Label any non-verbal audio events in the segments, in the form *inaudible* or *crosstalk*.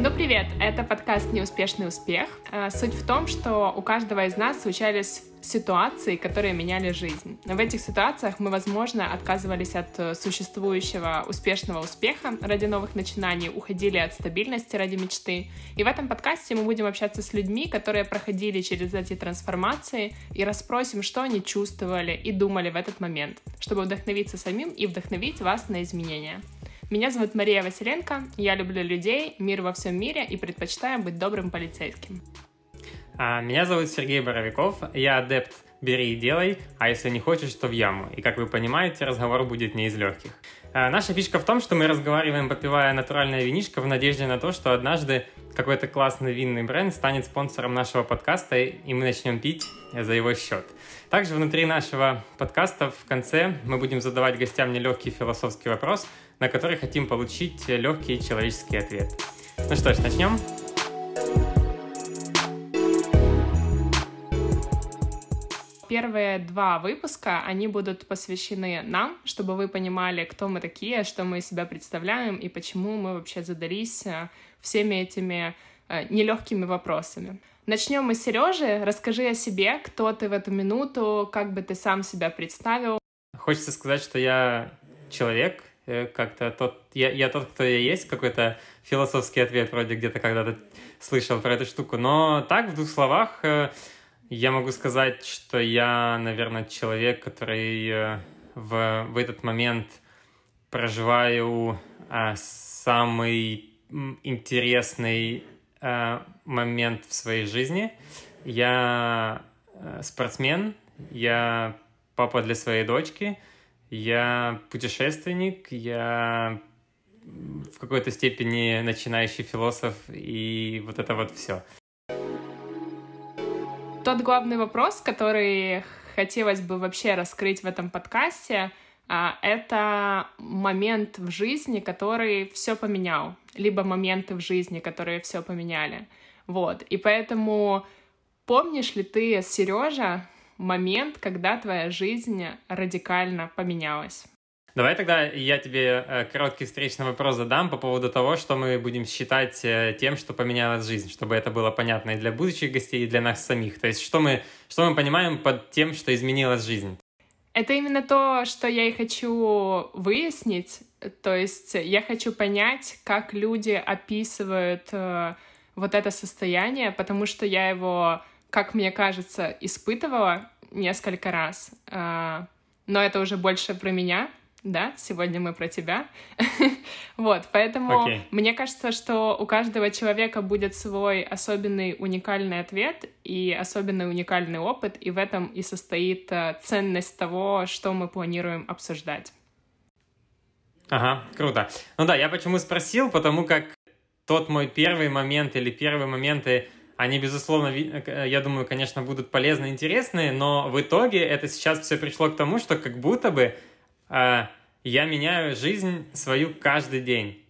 Ну привет, это подкаст «Неуспешный успех». Э, суть в том, что у каждого из нас случались ситуации, которые меняли жизнь. В этих ситуациях мы, возможно, отказывались от э, существующего успешного успеха ради новых начинаний, уходили от стабильности ради мечты. И в этом подкасте мы будем общаться с людьми, которые проходили через эти трансформации, и расспросим, что они чувствовали и думали в этот момент, чтобы вдохновиться самим и вдохновить вас на изменения. Меня зовут Мария Василенко, я люблю людей, мир во всем мире и предпочитаю быть добрым полицейским. А, меня зовут Сергей Боровиков, я адепт «бери и делай», а если не хочешь, то в яму. И, как вы понимаете, разговор будет не из легких. А, наша фишка в том, что мы разговариваем, попивая натуральное винишко в надежде на то, что однажды какой-то классный винный бренд станет спонсором нашего подкаста, и мы начнем пить за его счет. Также внутри нашего подкаста в конце мы будем задавать гостям нелегкий философский вопрос – на который хотим получить легкий человеческий ответ. Ну что ж, начнем? Первые два выпуска, они будут посвящены нам, чтобы вы понимали, кто мы такие, что мы из себя представляем и почему мы вообще задались э, всеми этими э, нелегкими вопросами. Начнем мы с Сережи. Расскажи о себе, кто ты в эту минуту, как бы ты сам себя представил. Хочется сказать, что я человек, Э, как-то тот, я, я тот, кто я есть, какой-то философский ответ вроде где-то когда-то слышал про эту штуку. Но так, в двух словах, я могу сказать, что я, наверное, человек, который э, в, в этот момент проживаю самый интересный момент в своей жизни. Я спортсмен, я папа для своей дочки — я путешественник, я в какой-то степени начинающий философ, и вот это вот все. Тот главный вопрос, который хотелось бы вообще раскрыть в этом подкасте, а, это момент в жизни, который все поменял, либо моменты в жизни, которые все поменяли. Вот. И поэтому помнишь ли ты, Сережа, момент, когда твоя жизнь радикально поменялась? Давай тогда я тебе э, короткий встречный вопрос задам по поводу того, что мы будем считать э, тем, что поменялась жизнь, чтобы это было понятно и для будущих гостей, и для нас самих. То есть что мы, что мы понимаем под тем, что изменилась жизнь? Это именно то, что я и хочу выяснить. То есть я хочу понять, как люди описывают э, вот это состояние, потому что я его как мне кажется, испытывала несколько раз. Но это уже больше про меня, да, сегодня мы про тебя. *laughs* вот, поэтому okay. мне кажется, что у каждого человека будет свой особенный уникальный ответ и особенный уникальный опыт, и в этом и состоит а, ценность того, что мы планируем обсуждать. Ага, круто. Ну да, я почему спросил, потому как тот мой первый момент или первые моменты они, безусловно, э, я думаю, конечно, будут полезны, интересны, но в итоге это сейчас все пришло к тому, что как будто бы э, я меняю жизнь свою каждый день.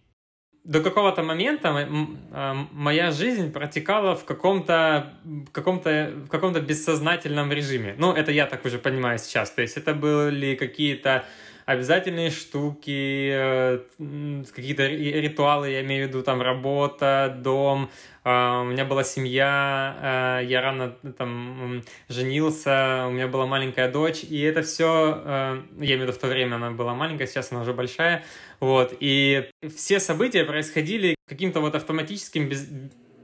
До какого-то момента э, моя жизнь протекала в каком-то каком-то в каком-то бессознательном режиме. Ну, это я так уже понимаю сейчас. То есть это были какие-то обязательные штуки, э, какие-то ритуалы, я имею в виду там работа, дом, а, у меня была семья, э, я рано там женился, у меня была маленькая дочь, и это все, э, я имею в виду в то время она была маленькая, сейчас она уже большая, вот, и все события происходили каким-то вот автоматическим, без,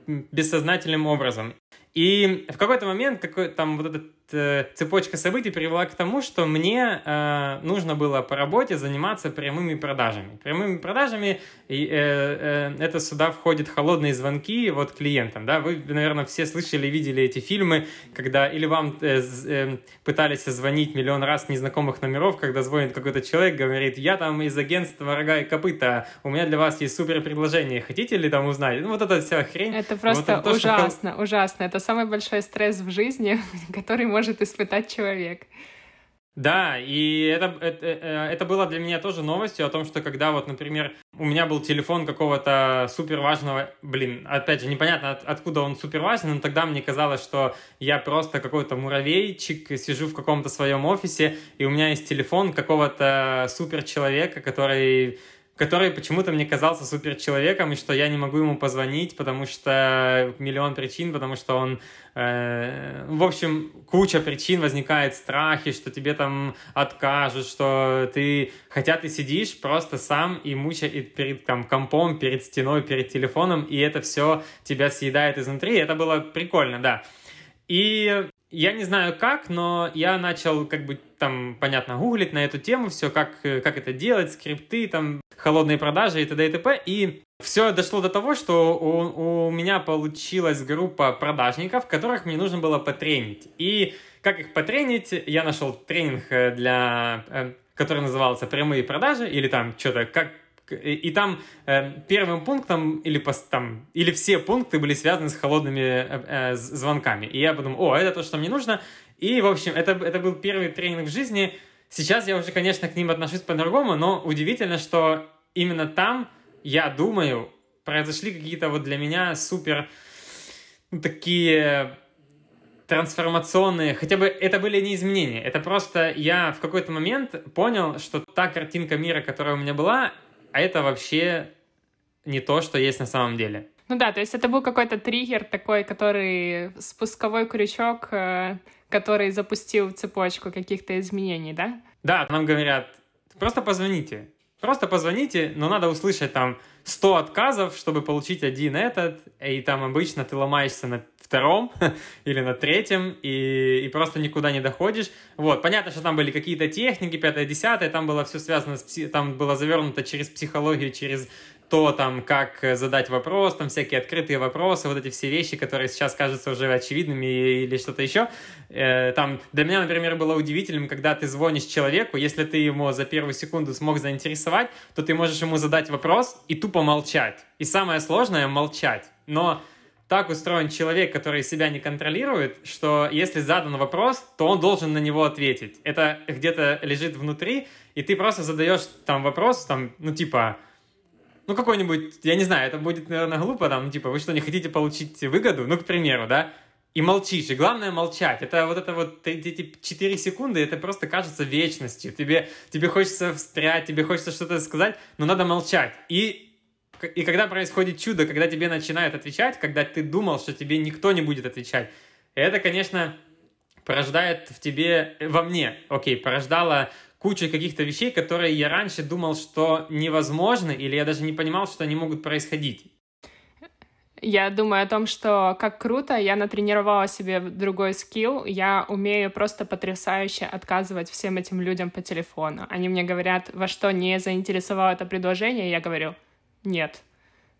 бессознательным образом. И в какой-то момент какой, там вот этот Э, цепочка событий привела к тому, что мне э, нужно было по работе заниматься прямыми продажами. Прямыми продажами э, э, это сюда входят холодные звонки вот клиентам. Да? Вы, наверное, все слышали, видели эти фильмы, когда или вам э, э, пытались звонить миллион раз незнакомых номеров, когда звонит какой-то человек, говорит, я там из агентства «Рога и копыта», у меня для вас есть супер предложение, хотите ли там узнать? Ну вот эта вся хрень. Это просто вот это ужасно, то, что... ужасно. Это самый большой стресс в жизни, *laughs* который может испытать человек. Да, и это, это, э, это было для меня тоже новостью о том, что когда вот, например, у меня был телефон какого-то супер важного, блин, опять же, непонятно от, откуда он супер важный, но тогда мне казалось, что я просто какой-то муравейчик, сижу в каком-то своем офисе, и у меня есть телефон какого-то супер человека, который который почему-то мне казался супер человеком, и что я не могу ему позвонить, потому что миллион причин, потому что он, э, в общем, куча причин возникает страхи, что тебе там откажут, что ты, хотя ты сидишь просто сам и муча перед там компом, перед стеной, перед телефоном, и это все тебя съедает изнутри, это было прикольно, да. И я не знаю как, но я начал как бы там, понятно, гуглить на эту тему, все, как, как это делать, скрипты, там, холодные продажи и т.д. и т.п. И все дошло до того, что у, у меня получилась группа продажников, которых мне нужно было потренить. И как их потренить, я нашел тренинг э, для, э, который назывался «Прямые продажи» или там что-то, как и там э, первым пунктом или, там, или все пункты были связаны с холодными э, э, звонками. И я подумал, о, это то, что мне нужно. И, в общем, это, это был первый тренинг в жизни. Сейчас я уже, конечно, к ним отношусь по-другому, но удивительно, что именно там, я думаю, произошли какие-то вот для меня супер ну, такие трансформационные, хотя бы это были не изменения, это просто я в какой-то момент понял, что та картинка мира, которая у меня была, а это вообще не то, что есть на самом деле. Ну да, то есть это был какой-то триггер такой, который спусковой крючок, э, который запустил цепочку каких-то изменений, да? Да, нам говорят, просто позвоните. Просто позвоните, но надо услышать там 100 отказов, чтобы получить один этот, и там обычно ты ломаешься на втором *laughs* или на третьем, и, и просто никуда не доходишь. Вот, понятно, что там были какие-то техники, пятое, десятое, там было все связано с, там было завернуто через психологию, через то, там, как задать вопрос, там, всякие открытые вопросы, вот эти все вещи, которые сейчас кажутся уже очевидными или что-то еще. Э, там, для меня, например, было удивительным, когда ты звонишь человеку, если ты ему за первую секунду смог заинтересовать, то ты можешь ему задать вопрос и тупо молчать. И самое сложное — молчать. Но так устроен человек, который себя не контролирует, что если задан вопрос, то он должен на него ответить. Это где-то лежит внутри, и ты просто задаешь там вопрос, там, ну, типа, ну, какой-нибудь, я не знаю, это будет, наверное, глупо, там, типа, вы что, не хотите получить выгоду? Ну, к примеру, да? И молчишь, и главное молчать. Это вот это вот эти 4 секунды, это просто кажется вечностью. Тебе, тебе хочется встрять, тебе хочется что-то сказать, но надо молчать. И и когда происходит чудо, когда тебе начинают отвечать, когда ты думал, что тебе никто не будет отвечать, это, конечно, порождает в тебе, во мне, окей, порождало кучу каких-то вещей, которые я раньше думал, что невозможны, или я даже не понимал, что они могут происходить. Я думаю о том, что как круто, я натренировала себе другой скилл, я умею просто потрясающе отказывать всем этим людям по телефону. Они мне говорят, во что не заинтересовало это предложение, и я говорю, нет.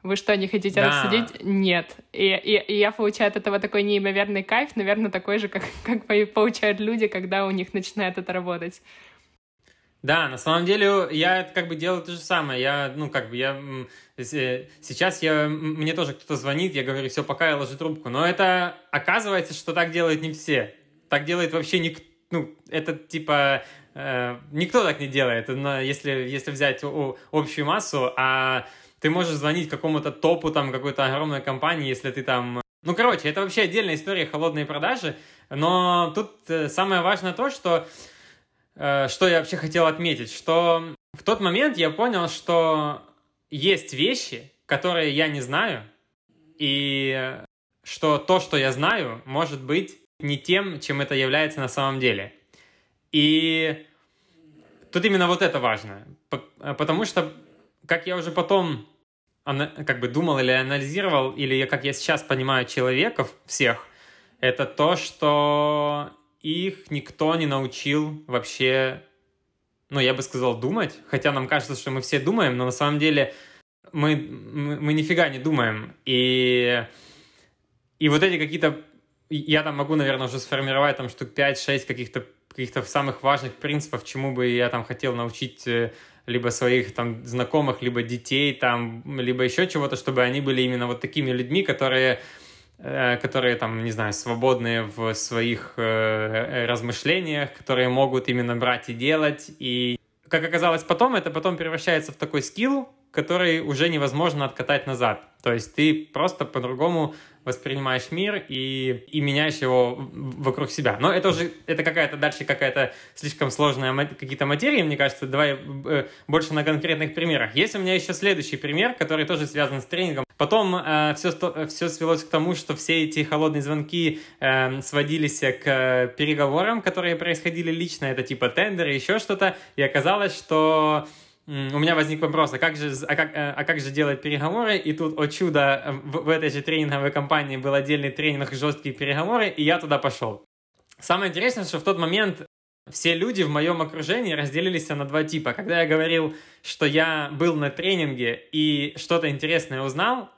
Вы что, не хотите да. рассудить? Нет. И, и, и я получаю от этого такой неимоверный кайф, наверное, такой же, как, *laughs* как получают люди, когда у них начинает это работать. Да, на самом деле я как бы делаю то же самое. Я, ну, как бы, я сейчас я, мне тоже кто-то звонит, я говорю, все, пока я ложу трубку. Но это оказывается, что так делают не все. Так делает вообще никто, ну, это типа э, никто так не делает, но если, если взять общую массу, а ты можешь звонить какому-то топу, там, какой-то огромной компании, если ты там... Ну, короче, это вообще отдельная история холодные продажи, но тут э, самое важное то, что, э, что я вообще хотел отметить, что в тот момент я понял, что есть вещи, которые я не знаю, и что то, что я знаю, может быть не тем, чем это является на самом деле. И тут именно вот это важно, потому что, как я уже потом как бы думал или анализировал, или как я сейчас понимаю человеков всех, это то, что их никто не научил вообще, ну, я бы сказал, думать. Хотя нам кажется, что мы все думаем, но на самом деле мы, мы, мы нифига не думаем. И, и вот эти какие-то... Я там могу, наверное, уже сформировать там штук 5-6 каких-то каких-то самых важных принципов, чему бы я там хотел научить э, либо своих там знакомых, либо детей там, либо еще чего-то, чтобы они были именно вот такими людьми, которые которые там, не знаю, свободные в своих э, размышлениях, которые могут именно брать и делать. И, как оказалось потом, это потом превращается в такой скилл, который уже невозможно откатать назад. То есть ты просто по-другому воспринимаешь мир и, и меняешь его вокруг себя. Но это уже, это какая-то дальше какая-то слишком сложная какие-то материи, мне кажется. Давай э, больше на конкретных примерах. Есть у меня еще следующий пример, который тоже связан с тренингом. Потом э, все, все свелось к тому, что все эти холодные звонки э, сводились к переговорам, которые происходили лично, это типа тендеры, еще что-то, и оказалось, что у меня возник вопрос, а как же, а как, э, а как же делать переговоры? И тут, о чудо, в, в этой же тренинговой компании был отдельный тренинг «Жесткие переговоры», и я туда пошел. Самое интересное, что в тот момент все люди в моем окружении разделились на два типа. Когда я говорил, что я был на тренинге и что-то интересное узнал,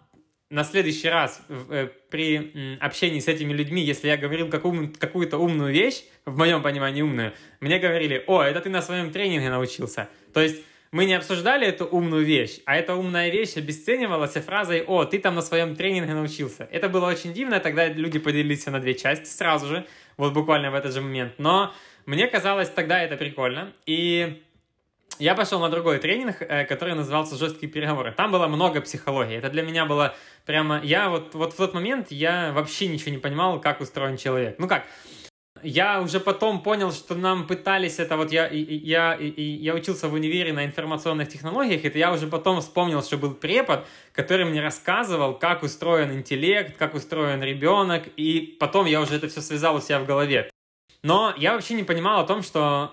на следующий раз э, при общении с этими людьми, если я говорил какую-то умную вещь, в моем понимании умную, мне говорили, о, это ты на своем тренинге научился. То есть мы не обсуждали эту умную вещь, а эта умная вещь обесценивалась фразой «О, ты там на своем тренинге научился». Это было очень дивно, тогда люди поделились на две части сразу же, вот буквально в этот же момент. Но мне казалось тогда это прикольно, и я пошел на другой тренинг, э, который назывался «Жесткие переговоры». Там было много психологии. Это для меня было прямо... Я вот, вот в тот момент я вообще ничего не понимал, как устроен человек. Ну как, я уже потом понял, что нам пытались это вот я я я учился в универе на информационных технологиях, это я уже потом вспомнил, что был препод, который мне рассказывал, как устроен интеллект, как устроен ребенок, и потом я уже это все связал у себя в голове. Но я вообще не понимал о том, что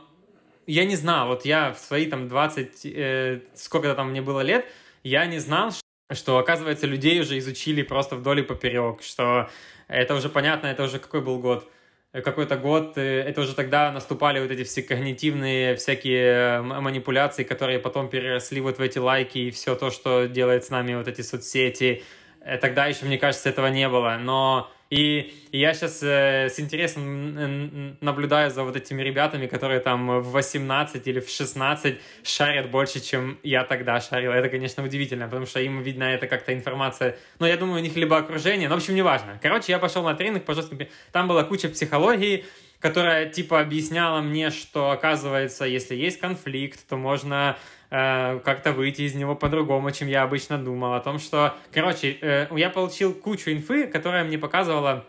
я не знал, вот я в свои там 20, э, сколько-то там мне было лет, я не знал, что, что оказывается людей уже изучили просто вдоль и поперек, что это уже понятно, это уже какой был год – какой-то год, э, это уже тогда наступали вот эти все когнитивные всякие манипуляции, которые потом переросли вот в эти лайки и все то, что делает с нами вот эти соцсети. Э, тогда еще, мне кажется, этого не было, но и, я сейчас э, с интересом наблюдаю за вот этими ребятами, которые там в 18 или в 16 шарят больше, чем я тогда шарил. Это, конечно, удивительно, потому что им, видно, это как-то информация... Но я думаю, у них либо окружение, но, в общем, неважно. Короче, я пошел на тренинг по жестким... Там была куча психологии, которая, типа, объясняла мне, что, оказывается, если есть конфликт, то можно Э, как-то выйти из него по-другому, чем я обычно думал. О том, что, короче, э, я получил кучу инфы, которая мне показывала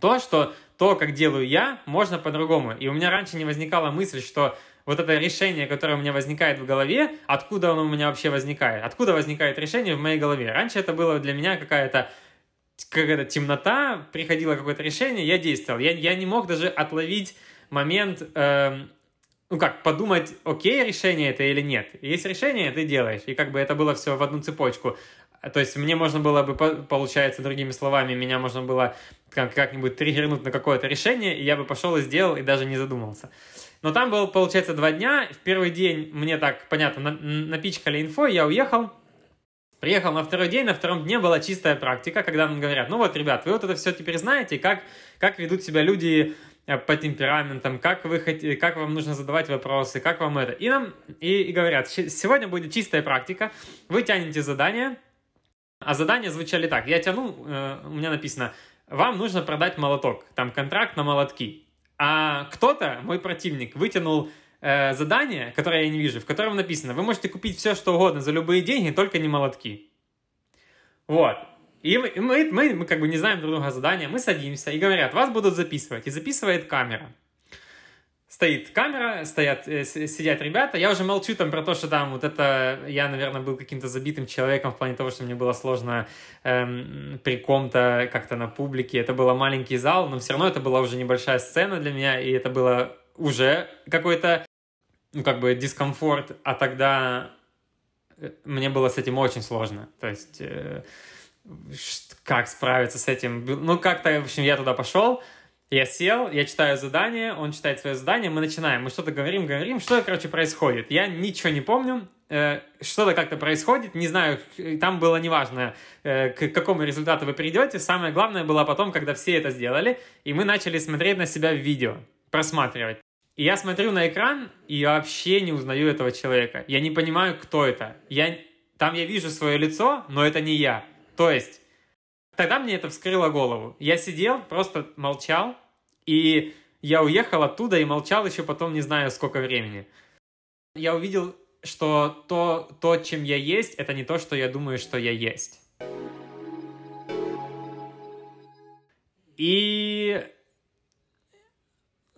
то, что то, как делаю я, можно по-другому. И у меня раньше не возникала мысль, что вот это решение, которое у меня возникает в голове, откуда оно у меня вообще возникает? Откуда возникает решение в моей голове? Раньше это было для меня какая-то какая-то темнота, приходило какое-то решение, я действовал. Я, я не мог даже отловить момент, э, ну как, подумать, окей, решение это или нет. Есть решение, ты делаешь. И как бы это было все в одну цепочку. То есть мне можно было бы, получается, другими словами, меня можно было как-нибудь триггернуть на какое-то решение, и я бы пошел и сделал, и даже не задумался. Но там было, получается, два дня. В первый день мне так, понятно, напичкали инфо, я уехал. Приехал на второй день, на втором дне была чистая практика, когда нам говорят, ну вот, ребят, вы вот это все теперь знаете, как, как ведут себя люди по темпераментам, как, вы хотите, как вам нужно задавать вопросы, как вам это. И нам и, и говорят, сегодня будет чистая практика, вы тянете задание, а задания звучали так, я тяну, э, у меня написано, вам нужно продать молоток, там контракт на молотки. А кто-то, мой противник, вытянул э, задание, которое я не вижу, в котором написано, вы можете купить все, что угодно за любые деньги, только не молотки. Вот. И мы, мы, мы, как бы не знаем друг друга задания, мы садимся и говорят, вас будут записывать. И записывает камера. Стоит камера, стоят, э, сидят ребята. Я уже молчу там про то, что там вот это... Я, наверное, был каким-то забитым человеком в плане того, что мне было сложно эм, при ком-то как-то на публике. Это был маленький зал, но все равно это была уже небольшая сцена для меня, и это было уже какой-то, ну, как бы дискомфорт. А тогда э, мне было с этим очень сложно. То есть... Э, как справиться с этим. Ну, как-то, в общем, я туда пошел, я сел, я читаю задание, он читает свое задание, мы начинаем, мы что-то говорим, говорим, что, короче, происходит. Я ничего не помню, э, что-то как-то происходит, не знаю, там было неважно, э, к какому результату вы придете, самое главное было потом, когда все это сделали, и мы начали смотреть на себя в видео, просматривать. И я смотрю на экран и вообще не узнаю этого человека. Я не понимаю, кто это. Я, там я вижу свое лицо, но это не я. То есть, тогда мне это вскрыло голову. Я сидел, просто молчал, и я уехал оттуда и молчал еще потом не знаю сколько времени. Я увидел что то, то, чем я есть, это не то, что я думаю, что я есть. И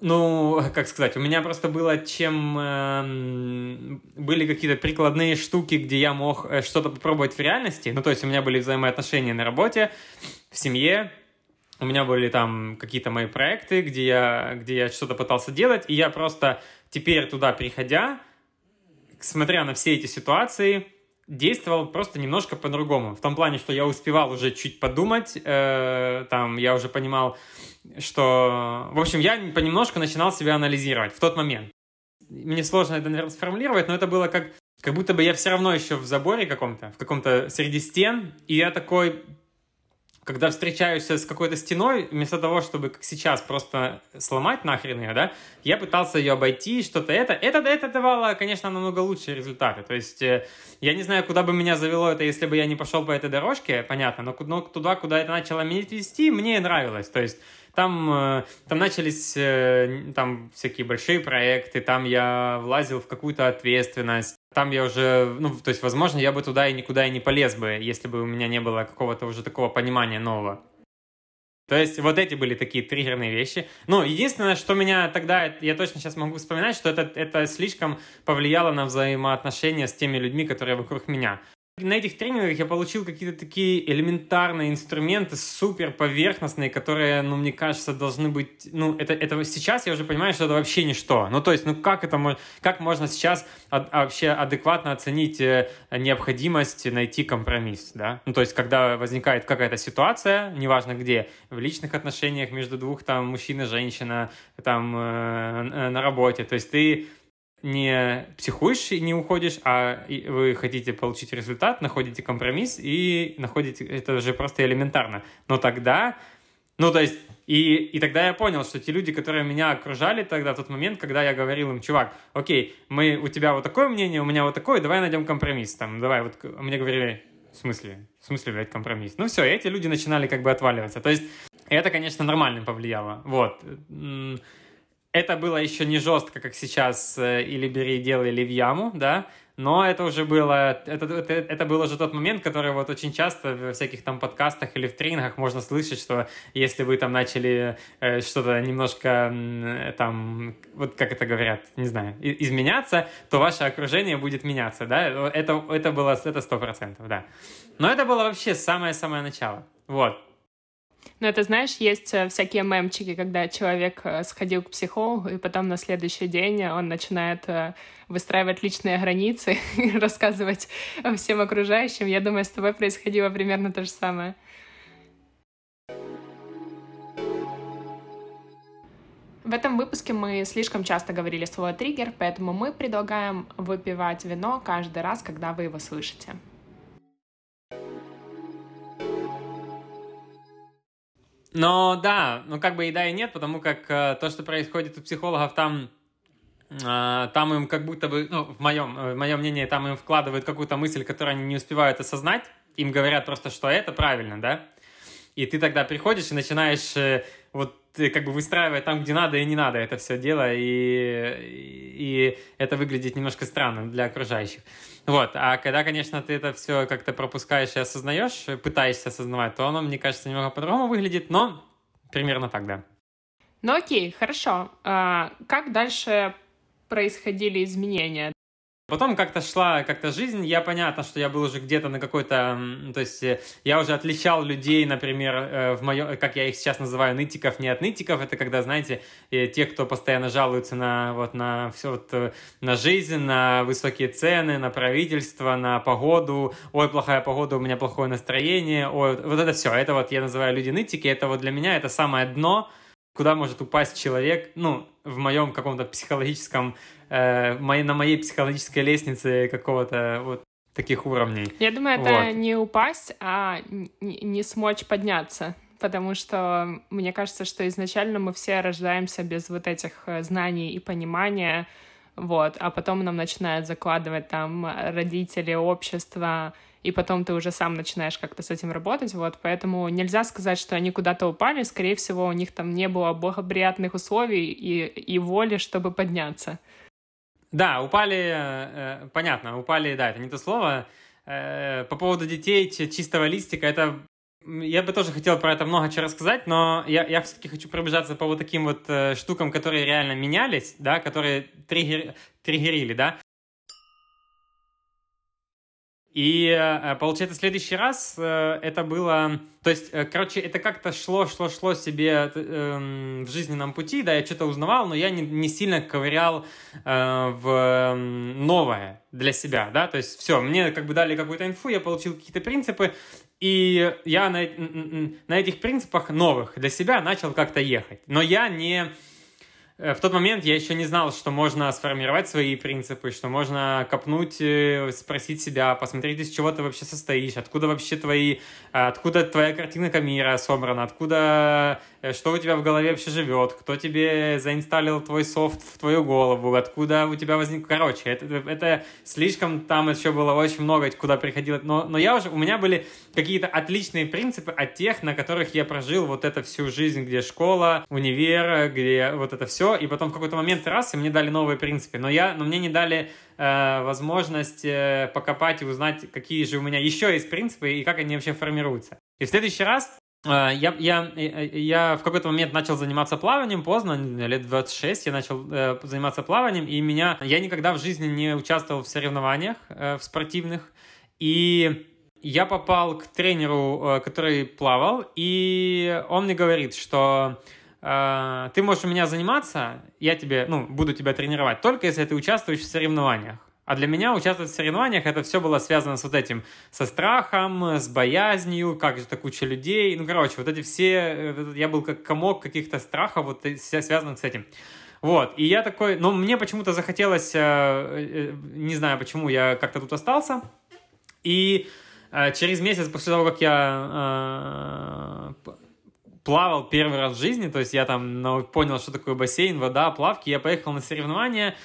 ну, *laughs* как сказать, у меня просто было чем... Э, были какие-то прикладные штуки, где я мог э, что-то попробовать в реальности. Ну, то есть у меня были взаимоотношения на работе, в семье. У меня были там какие-то мои проекты, где я, где я что-то пытался делать. И я просто теперь туда приходя, смотря на все эти ситуации, действовал просто немножко по-другому. В том плане, что я успевал уже чуть подумать, э, там я уже понимал, что... В общем, я понемножку начинал себя анализировать в тот момент. Мне сложно это, наверное, сформулировать, но это было как, как будто бы я все равно еще в заборе каком-то, в каком-то среди стен, и я такой когда встречаюсь с какой-то стеной, вместо того, чтобы, как сейчас, просто сломать нахрен ее, да, я пытался ее обойти, что-то это. Это, это давало, конечно, намного лучшие результаты. То есть, э, я не знаю, куда бы меня завело это, если бы я не пошел по этой дорожке, понятно, но, но туда, куда это начало меня вести, мне нравилось. То есть, там, э, там начались э, там всякие большие проекты, там я влазил в какую-то ответственность. Там я уже, ну, то есть, возможно, я бы туда и никуда и не полез бы, если бы у меня не было какого-то уже такого понимания нового. То есть вот эти были такие триггерные вещи. Ну, единственное, что меня тогда, я точно сейчас могу вспоминать, что это, это слишком повлияло на взаимоотношения с теми людьми, которые вокруг меня на этих тренингах я получил какие-то такие элементарные инструменты, супер поверхностные, которые, ну, мне кажется, должны быть, ну, это, это сейчас я уже понимаю, что это вообще ничто. Ну, то есть, ну, как это, как можно сейчас а, вообще адекватно оценить э, необходимость найти компромисс, да? Ну, то есть, когда возникает какая-то ситуация, неважно где, в личных отношениях между двух, там, мужчина, женщина, там, э, э на работе, то есть, ты не психуешь и не уходишь, а вы хотите получить результат, находите компромисс и находите, это же просто элементарно. Но тогда, ну то есть, и, и тогда я понял, что те люди, которые меня окружали тогда, в тот момент, когда я говорил им, чувак, окей, мы, у тебя вот такое мнение, у меня вот такое, давай найдем компромисс, там, давай, вот, мне говорили, в смысле, в смысле, блядь, компромисс? Ну все, эти люди начинали как бы отваливаться. То есть, это, конечно, нормально повлияло, вот это было еще не жестко, как сейчас, э, или бери и делай, или в яму, да, но это уже было, это, это, это был уже тот момент, который вот очень часто в всяких там подкастах или в тренингах можно слышать, что если вы там начали э, что-то немножко э, там, вот как это говорят, не знаю, изменяться, то ваше окружение будет меняться, да, это, это было, это сто процентов, да. Но это было вообще самое-самое начало, вот. Но это, знаешь, есть э, всякие мемчики, когда человек э, сходил к психологу, и потом на следующий день он начинает э, выстраивать личные границы *laughs* и рассказывать всем окружающим. Я думаю, с тобой происходило примерно то же самое. В этом выпуске мы слишком часто говорили слово «триггер», поэтому мы предлагаем выпивать вино каждый раз, когда вы его слышите. Но да, ну как бы и да, и нет, потому как э, то, что происходит у психологов, там, э, там им как будто бы, ну, в моем, э, в моем мнении, там им вкладывают какую-то мысль, которую они не успевают осознать, им говорят просто, что это правильно, да, и ты тогда приходишь и начинаешь э, вот как бы выстраивать там, где надо и не надо это все дело, и, и это выглядит немножко странно для окружающих. Вот, а когда, конечно, ты это все как-то пропускаешь и осознаешь, пытаешься осознавать, то оно, мне кажется, немного по-другому выглядит, но примерно так, да. Ну окей, хорошо. А, как дальше происходили изменения? Потом как-то шла как-то жизнь, я понятно, что я был уже где-то на какой-то, то есть э, я уже отличал людей, например, э, в моем, как я их сейчас называю, нытиков, не от нытиков, это когда, знаете, э, те, кто постоянно жалуются на вот на все вот на жизнь, на высокие цены, на правительство, на погоду, ой, плохая погода, у меня плохое настроение, ой, вот это все, это вот я называю люди нытики, это вот для меня это самое дно, куда может упасть человек, ну, в моем каком-то психологическом э, на моей психологической лестнице какого-то вот таких уровней. Я думаю, это вот. не упасть, а не смочь подняться. Потому что мне кажется, что изначально мы все рождаемся без вот этих э, знаний и понимания, вот, а потом нам начинают закладывать там родители, общество, и потом ты уже сам начинаешь как-то с этим работать, вот, поэтому нельзя сказать, что они куда-то упали, скорее всего, у них там не было благоприятных условий и, и воли, чтобы подняться. Да, упали, э, понятно, упали, да, это не то слово. Э, по поводу детей, чистого листика, это я бы тоже хотел про это много чего рассказать, но я, я все-таки хочу пробежаться по вот таким вот э, штукам, которые реально менялись, да, которые триггер, триггерили, да. И э, получается, в следующий раз э, это было... То есть, э, короче, это как-то шло, шло, шло себе э, в жизненном пути, да, я что-то узнавал, но я не, не сильно ковырял в новое для себя, да, то есть все, мне как бы дали какую-то инфу, я получил какие-то принципы, и я на, на этих принципах новых для себя начал как-то ехать. Но я не в тот момент я еще не знал, что можно сформировать свои принципы, что можно копнуть, э, спросить себя, посмотреть, из чего ты вообще состоишь, откуда вообще твои, откуда твоя картинка мира собрана, откуда, э, что у тебя в голове вообще живет, кто тебе заинсталлил твой софт в твою голову, откуда у тебя возник... Короче, это, это слишком там еще было очень много, куда приходило. Но, но я уже, у меня были какие-то отличные принципы от тех, на которых я прожил вот это всю жизнь, где школа, универ, где вот это все, и потом в какой-то момент раз, и мне дали новые принципы, но, я, но мне не дали э, возможность э, покопать и узнать, какие же у меня еще есть принципы и как они вообще формируются. И в следующий раз э, я, я, э, я в какой-то момент начал заниматься плаванием поздно, лет 26 я начал э, заниматься плаванием, и меня, я никогда в жизни не участвовал в соревнованиях э, в спортивных, и я попал к тренеру, э, который плавал, и он мне говорит, что э, ты можешь у меня заниматься, я тебе, ну, буду тебя тренировать, только если ты участвуешь в соревнованиях. А для меня участвовать в соревнованиях это все было связано с вот этим, со страхом, с боязнью, как же так куча людей. Ну, короче, вот эти все, э, я был как комок каких-то страхов, вот связанных с этим. Вот, и я такой, ну, мне почему-то захотелось, не знаю почему, я как-то тут остался, и Э, через месяц после того, как я э, плавал первый раз в жизни, то есть я там понял, что такое бассейн, вода, плавки, я поехал на соревнования,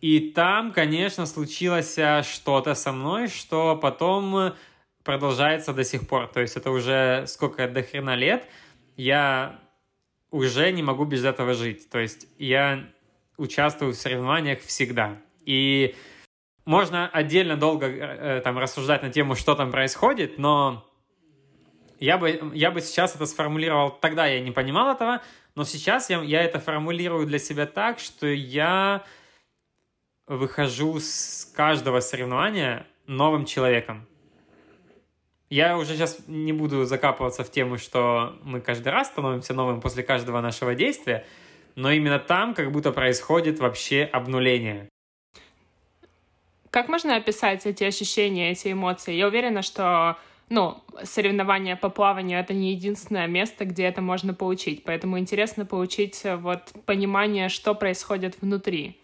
и там, конечно, случилось э, что-то со мной, что потом продолжается до сих пор. То есть это уже сколько до хрена лет, я уже не могу без этого жить. То есть я участвую в соревнованиях всегда. И можно отдельно долго э, там рассуждать на тему, что там происходит, но я бы, я бы сейчас это сформулировал, тогда я не понимал этого, но сейчас я, я это формулирую для себя так, что я выхожу с каждого соревнования новым человеком. Я уже сейчас не буду закапываться в тему, что мы каждый раз становимся новым после каждого нашего действия, но именно там как будто происходит вообще обнуление. Как можно описать эти ощущения, эти эмоции? Я уверена, что ну, соревнования по плаванию — это не единственное место, где это можно получить. Поэтому интересно получить э, вот понимание, что происходит внутри.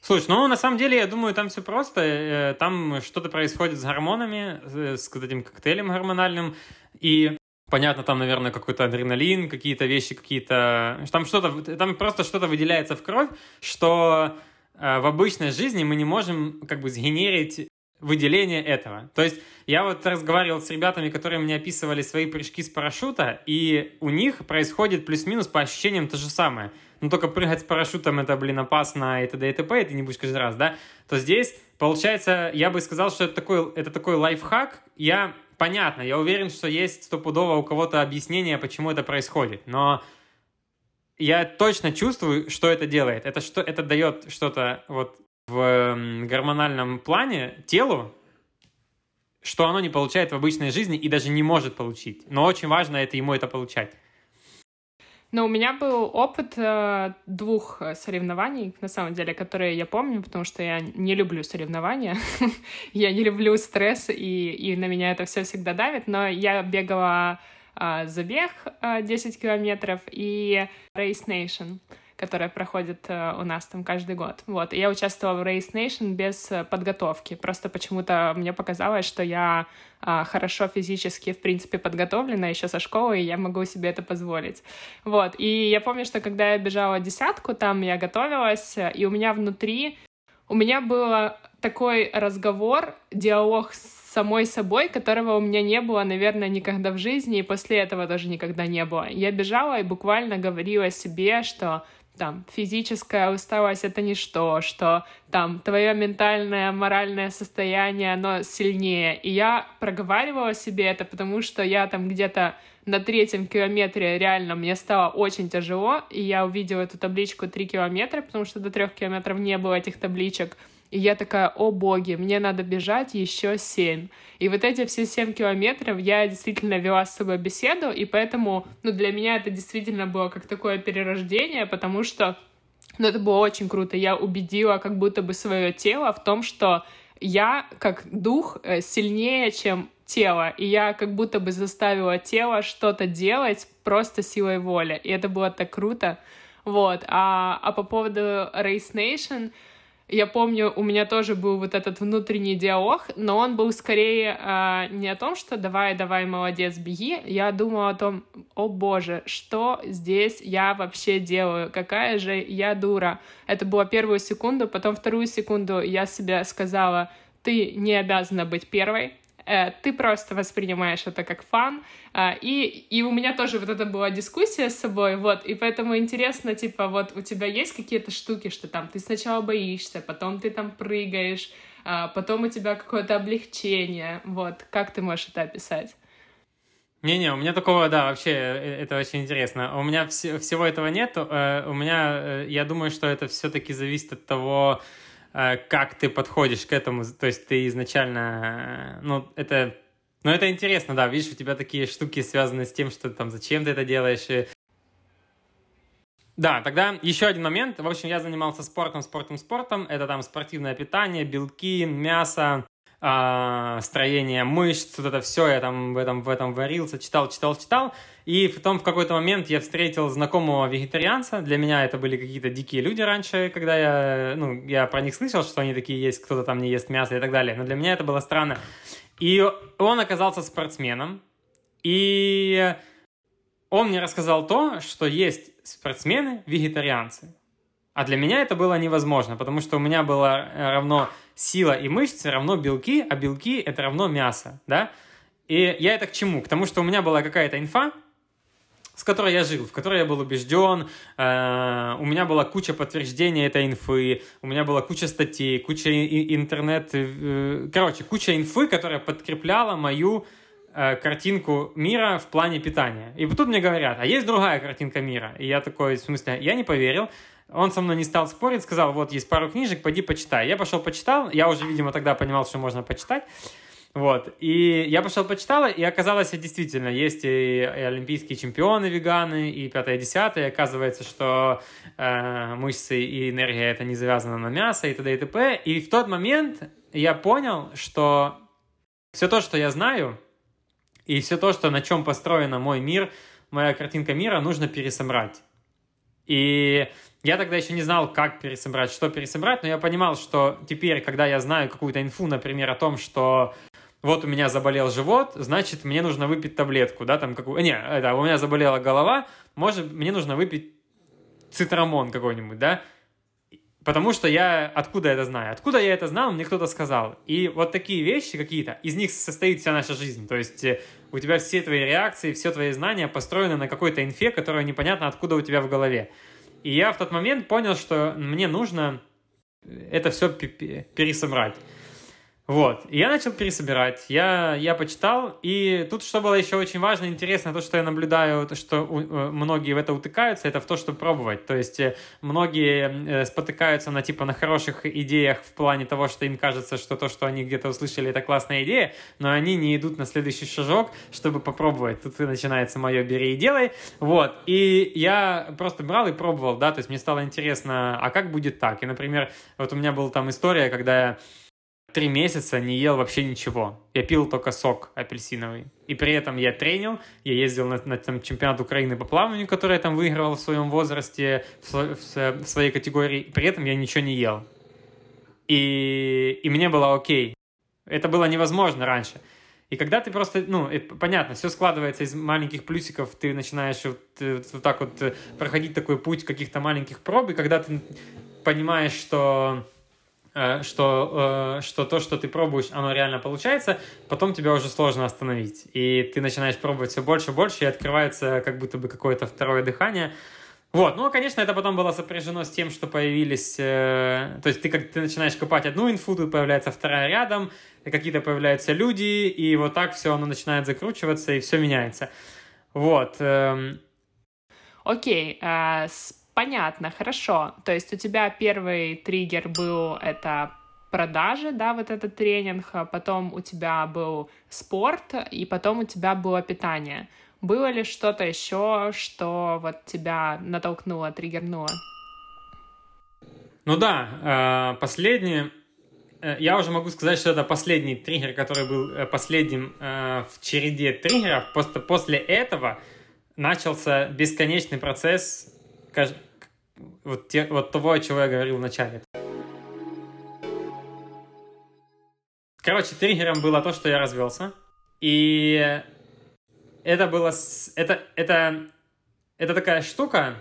Слушай, ну, на самом деле, я думаю, там все просто. Э, там что-то происходит с гормонами, э, с этим коктейлем гормональным. И понятно, там, наверное, какой-то адреналин, какие-то вещи, какие-то... Там что-то... Там просто что-то выделяется в кровь, что Э, в обычной жизни мы не можем как бы сгенерить выделение этого. То есть я вот разговаривал с ребятами, которые мне описывали свои прыжки с парашюта, и у них происходит плюс-минус по ощущениям то же самое. Но только прыгать с парашютом это, блин, опасно и т.д. и т.п., и ты не будешь каждый раз, да? То здесь, получается, я бы сказал, что это такой, это такой лайфхак. Я, понятно, я уверен, что есть стопудово у кого-то объяснение, почему это происходит, но я точно чувствую, что это делает. Это, что, это дает что-то вот в гормональном плане телу, что оно не получает в обычной жизни и даже не может получить. Но очень важно это ему это получать. Но у меня был опыт э, двух соревнований, на самом деле, которые я помню, потому что я не люблю соревнования, *laughs* я не люблю стресс, и, и на меня это все всегда давит, но я бегала а, забег 10 а, километров и Race Nation, которая проходит а, у нас там каждый год. Вот, и я участвовала в Race Nation без подготовки. Просто почему-то мне показалось, что я хорошо физически, в принципе, подготовлена еще со школы, и я могу себе это позволить. Вот, и я помню, что когда я бежала десятку, там я готовилась, и у меня внутри, у меня был такой разговор, диалог с самой собой, которого у меня не было, наверное, никогда в жизни, и после этого тоже никогда не было. Я бежала и буквально говорила себе, что там физическая усталость это ничто, что там твое ментальное, моральное состояние, оно сильнее. И я проговаривала себе это, потому что я там где-то на третьем километре реально мне стало очень тяжело, и я увидела эту табличку 3 километра, потому что до 3 километров не было этих табличек. И я такая, о боги, мне надо бежать еще 7. И вот эти все 7 километров я действительно вела с собой беседу, и поэтому, ну, для меня это действительно было как такое перерождение, потому что, ну, это было очень круто. Я убедила как будто бы свое тело в том, что я как дух э, сильнее, чем тело, и я как будто бы заставила тело что-то делать просто силой воли, и это было так круто. Вот. А, а по поводу Race Nation, я помню, у меня тоже был вот этот внутренний диалог, но он был скорее э, не о том, что давай, давай, молодец, беги. Я думала о том, о боже, что здесь я вообще делаю, какая же я дура. Это было первую секунду, потом вторую секунду я себе сказала, ты не обязана быть первой, ты просто воспринимаешь это как фан, а, и, и у меня тоже вот это была дискуссия с собой, вот, и поэтому интересно, типа, вот у тебя есть какие-то штуки, что там ты сначала боишься, потом ты там прыгаешь, а, потом у тебя какое-то облегчение, вот, как ты можешь это описать? Не-не, у меня такого, да, вообще, э, это очень интересно. У меня вс- всего этого нет. Э, у меня, я думаю, что это все-таки зависит от того, Э, как ты подходишь к этому, то есть ты изначально, э, ну, это, ну, это интересно, да, видишь, у тебя такие штуки связаны с тем, что там, зачем ты это делаешь, и... Да, тогда еще один момент. В общем, я занимался спортом, спортом, спортом. Это там спортивное питание, белки, мясо, э, строение мышц, вот это все. Я там в этом, в этом варился, читал, читал, читал. И потом в какой-то момент я встретил знакомого вегетарианца. Для меня это были какие-то дикие люди раньше, когда я, ну, я про них слышал, что они такие есть, кто-то там не ест мясо и так далее. Но для меня это было странно. И он оказался спортсменом. И он мне рассказал то, что есть спортсмены-вегетарианцы. А для меня это было невозможно, потому что у меня было равно сила и мышцы равно белки, а белки это равно мясо, да? И я это к чему? К тому, что у меня была какая-то инфа, с которой я жил, в которой я был убежден, э, у меня была куча подтверждений этой инфы, у меня была куча статей, куча интернет, э, короче, куча инфы, которая подкрепляла мою э, картинку мира в плане питания. И тут мне говорят, а есть другая картинка мира? И я такой, в смысле, я не поверил, он со мной не стал спорить, сказал, вот есть пару книжек, пойди почитай. Я пошел почитал, я уже, видимо, тогда понимал, что можно почитать. Вот. И я пошел почитала, и оказалось, действительно, есть и, олимпийские чемпионы веганы, и пятое, десятое. Оказывается, что э, мышцы и энергия это не завязано на мясо и т.д. и т.п. И в тот момент я понял, что все то, что я знаю, и все то, что, на чем построен мой мир, моя картинка мира, нужно пересобрать. И я тогда еще не знал, как пересобрать, что пересобрать, но я понимал, что теперь, когда я знаю какую-то инфу, например, о том, что вот у меня заболел живот, значит, мне нужно выпить таблетку, да, там какую... Не, это, у меня заболела голова, может, мне нужно выпить цитрамон какой-нибудь, да, потому что я откуда это знаю? Откуда я это знал, мне кто-то сказал. И вот такие вещи какие-то, из них состоит вся наша жизнь. То есть э, у тебя все твои реакции, все твои знания построены на какой-то инфе, которая непонятно откуда у тебя в голове. И я в тот момент понял, что мне нужно это все пересобрать. Вот, и я начал пересобирать, я, я почитал, и тут, что было еще очень важно, интересно, то, что я наблюдаю, то, что у, э, многие в это утыкаются, это в то, чтобы пробовать, то есть э, многие э, спотыкаются на, типа, на хороших идеях в плане того, что им кажется, что то, что они где-то услышали, это классная идея, но они не идут на следующий шажок, чтобы попробовать, тут и начинается мое «бери и делай», вот, и я просто брал и пробовал, да, то есть мне стало интересно, а как будет так, и, например, вот у меня была там история, когда я три месяца не ел вообще ничего. Я пил только сок апельсиновый. И при этом я тренил, я ездил на, на там, чемпионат Украины по плаванию, который я там выиграл в своем возрасте, в, в, в своей категории. При этом я ничего не ел. И, и мне было окей. Это было невозможно раньше. И когда ты просто, ну, понятно, все складывается из маленьких плюсиков, ты начинаешь вот, э, вот так вот э, проходить такой путь каких-то маленьких проб, и когда ты понимаешь, что что, э, что то, что ты пробуешь, оно реально получается, потом тебя уже сложно остановить. И ты начинаешь пробовать все больше и больше, и открывается как будто бы какое-то второе дыхание. Вот, ну, конечно, это потом было сопряжено с тем, что появились... Э, то есть ты как ты начинаешь копать одну инфу, тут появляется вторая рядом, какие-то появляются люди, и вот так все оно начинает закручиваться, и все меняется. Вот. Э, Окей, э, понятно, хорошо. То есть у тебя первый триггер был это продажи, да, вот этот тренинг, а потом у тебя был спорт, и потом у тебя было питание. Было ли что-то еще, что вот тебя натолкнуло, триггернуло? Ну да, э, последнее, э, я уже могу сказать, что это последний триггер, который был э, последним в череде триггеров. Просто после этого начался бесконечный процесс вот, те, вот того, о чем я говорил в начале. Короче, триггером было то, что я развелся. И это было... Это, это, это такая штука,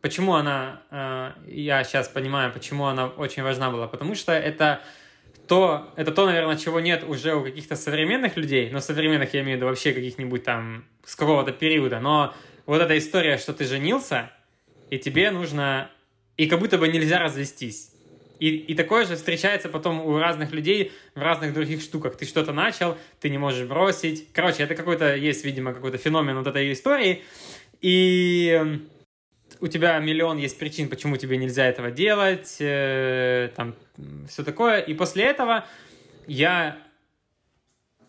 почему она... Э, я сейчас понимаю, почему она очень важна была. Потому что это то, это то, наверное, чего нет уже у каких-то современных людей, но современных я имею в виду вообще каких-нибудь там с какого-то периода, но вот эта история, что ты женился, и тебе нужно... И как будто бы нельзя развестись. И, и такое же встречается потом у разных людей в разных других штуках. Ты что-то начал, ты не можешь бросить. Короче, это какой-то, есть, видимо, какой-то феномен вот этой истории. И у тебя миллион есть причин, почему тебе нельзя этого делать, э, там все такое. И после этого я...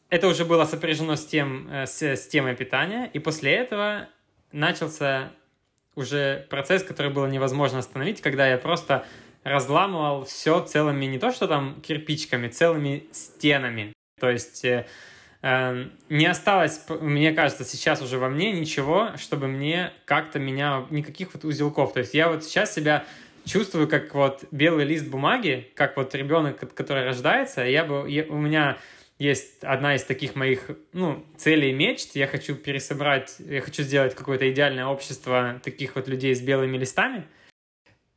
Это уже было сопряжено с, тем, э, с, с темой питания, и после этого начался уже процесс, который было невозможно остановить, когда я просто разламывал все целыми, не то что там кирпичками, целыми стенами. То есть э, э, не осталось, мне кажется, сейчас уже во мне ничего, чтобы мне как-то меня, никаких вот узелков. То есть я вот сейчас себя чувствую как вот белый лист бумаги, как вот ребенок, который рождается. Я бы, я, у меня есть одна из таких моих, ну, целей и мечт. Я хочу пересобрать, я хочу сделать какое-то идеальное общество таких вот людей с белыми листами.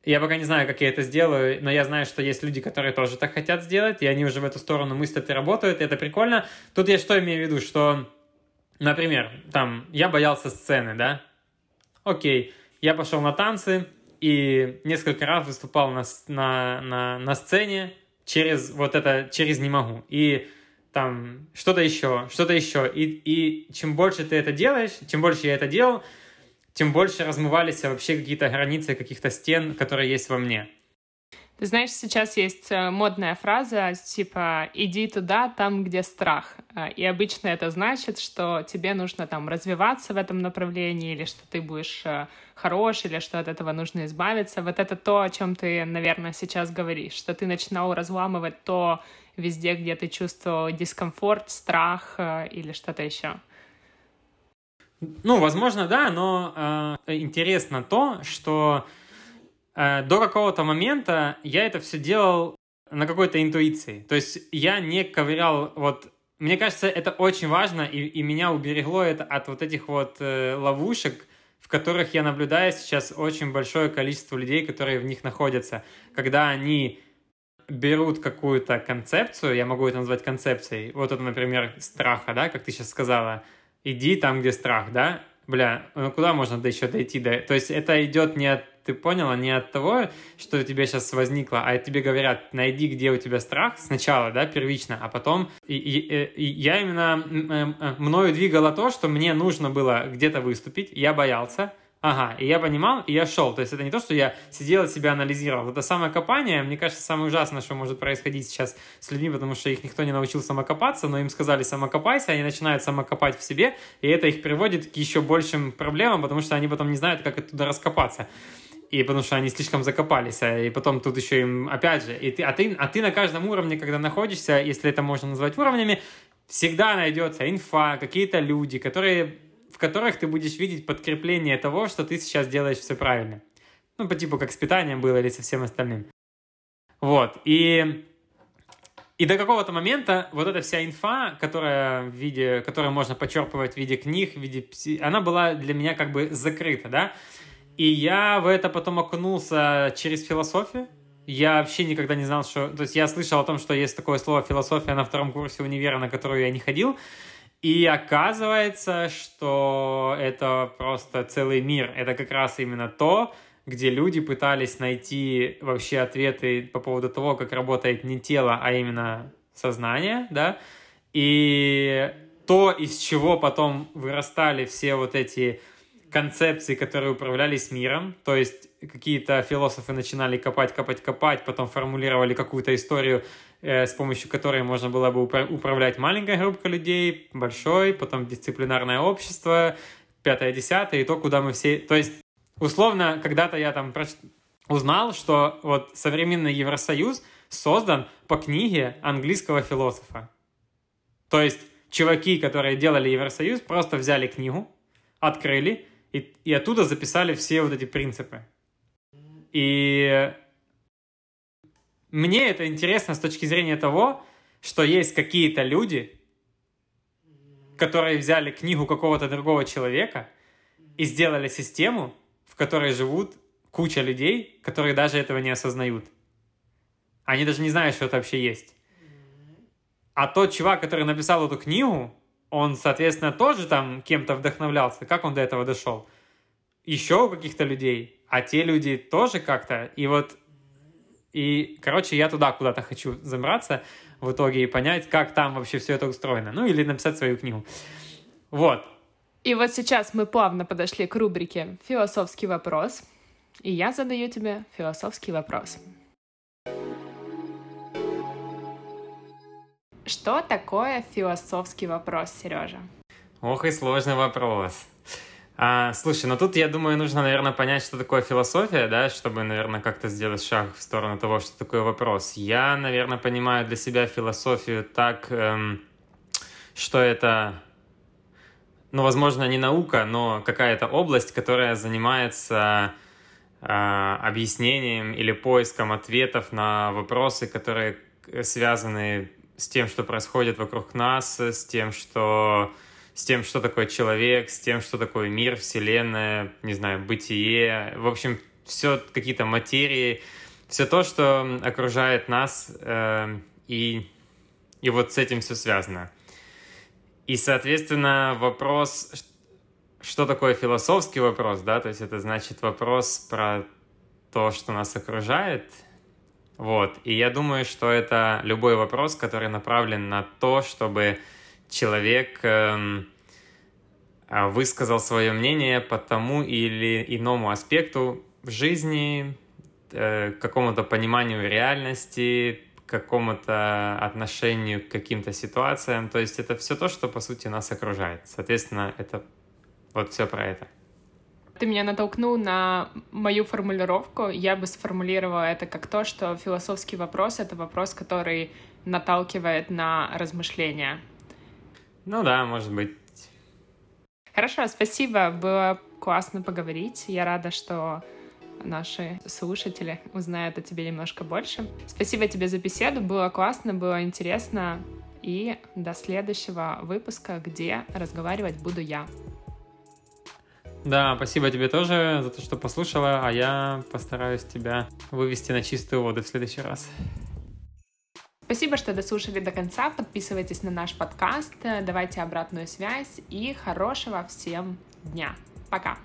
Я пока не знаю, как я это сделаю, но я знаю, что есть люди, которые тоже так хотят сделать, и они уже в эту сторону мыслят и работают, и это прикольно. Тут я что имею в виду, что, например, там, я боялся сцены, да? Окей, я пошел на танцы и несколько раз выступал на, на, на, на сцене через вот это, через «не могу». И там что-то еще, что-то еще. И, и чем больше ты это делаешь, чем больше я это делал, тем больше размывались вообще какие-то границы каких-то стен, которые есть во мне. Знаешь, сейчас есть э, модная фраза типа «иди туда, там, где страх». Э, и обычно это значит, что тебе нужно там развиваться в этом направлении, или что ты будешь э, хорош, или что от этого нужно избавиться. Вот это то, о чем ты, наверное, сейчас говоришь, что ты начинал разламывать то везде, где ты чувствовал дискомфорт, страх или что-то еще. Ну, возможно, да, но э, интересно то, что до какого-то момента я это все делал на какой-то интуиции. То есть я не ковырял вот мне кажется, это очень важно, и, и меня уберегло это от вот этих вот э, ловушек, в которых я наблюдаю сейчас очень большое количество людей, которые в них находятся. Когда они берут какую-то концепцию, я могу это назвать концепцией, вот это, например, страха, да, как ты сейчас сказала, иди там, где страх, да? Бля, ну куда можно до еще дойти? До... То есть это идет не от, ты поняла, не от того, что у тебя сейчас возникло, а тебе говорят, найди, где у тебя страх сначала, да, первично, а потом и, и, и я именно э, мною двигало то, что мне нужно было где-то выступить, я боялся, Ага, и я понимал, и я шел. То есть это не то, что я сидел и себя анализировал. Это самокопание, мне кажется, самое ужасное, что может происходить сейчас с людьми, потому что их никто не научил самокопаться, но им сказали самокопайся, они начинают самокопать в себе, и это их приводит к еще большим проблемам, потому что они потом не знают, как оттуда раскопаться. И потому что они слишком закопались, а, и потом тут еще им, опять же, и ты, а, ты, а ты на каждом уровне, когда находишься, если это можно назвать уровнями, всегда найдется инфа, какие-то люди, которые в которых ты будешь видеть подкрепление того, что ты сейчас делаешь все правильно. Ну, по типу, как с питанием было или со всем остальным. Вот, и, и до какого-то момента вот эта вся инфа, которая, в виде, которую можно почерпывать в виде книг, в виде, она была для меня как бы закрыта, да, и я в это потом окунулся через философию, я вообще никогда не знал, что... То есть я слышал о том, что есть такое слово философия на втором курсе универа, на которую я не ходил, и оказывается, что это просто целый мир. Это как раз именно то, где люди пытались найти вообще ответы по поводу того, как работает не тело, а именно сознание, да, и то, из чего потом вырастали все вот эти концепции, которые управлялись миром, то есть какие-то философы начинали копать, копать, копать, потом формулировали какую-то историю, э, с помощью которой можно было бы управлять маленькой группой людей, большой, потом дисциплинарное общество, пятое, десятое, и то, куда мы все... То есть, условно, когда-то я там проч... узнал, что вот современный Евросоюз создан по книге английского философа. То есть, чуваки, которые делали Евросоюз, просто взяли книгу, открыли, и, и оттуда записали все вот эти принципы. И мне это интересно с точки зрения того, что есть какие-то люди, которые взяли книгу какого-то другого человека и сделали систему, в которой живут куча людей, которые даже этого не осознают. Они даже не знают, что это вообще есть. А тот чувак, который написал эту книгу, он, соответственно, тоже там кем-то вдохновлялся. Как он до этого дошел? Еще у каких-то людей. А те люди тоже как-то. И вот и, короче, я туда куда-то хочу забраться в итоге и понять, как там вообще все это устроено. Ну, или написать свою книгу. Вот. И вот сейчас мы плавно подошли к рубрике «Философский вопрос». И я задаю тебе философский вопрос. Что такое философский вопрос, Сережа? Ох и сложный вопрос. А, слушай, ну тут, я думаю, нужно, наверное, понять, что такое философия, да, чтобы, наверное, как-то сделать шаг в сторону того, что такое вопрос. Я, наверное, понимаю для себя философию так, эм, что это, ну, возможно, не наука, но какая-то область, которая занимается э, объяснением или поиском ответов на вопросы, которые связаны с тем, что происходит вокруг нас, с тем, что с тем, что такое человек, с тем, что такое мир, вселенная, не знаю, бытие, в общем, все какие-то материи, все то, что окружает нас, э, и, и вот с этим все связано. И, соответственно, вопрос, что такое философский вопрос, да, то есть это значит вопрос про то, что нас окружает, вот, и я думаю, что это любой вопрос, который направлен на то, чтобы человек э, высказал свое мнение по тому или иному аспекту в жизни, э, какому-то пониманию реальности, какому-то отношению к каким-то ситуациям. То есть это все то, что, по сути, нас окружает. Соответственно, это вот все про это. Ты меня натолкнул на мою формулировку. Я бы сформулировала это как то, что философский вопрос — это вопрос, который наталкивает на размышления. Ну да, может быть. Хорошо, спасибо. Было классно поговорить. Я рада, что наши слушатели узнают о тебе немножко больше. Спасибо тебе за беседу. Было классно, было интересно. И до следующего выпуска, где разговаривать буду я. Да, спасибо тебе тоже за то, что послушала, а я постараюсь тебя вывести на чистую воду в следующий раз. Спасибо, что дослушали до конца. Подписывайтесь на наш подкаст, давайте обратную связь и хорошего всем дня. Пока!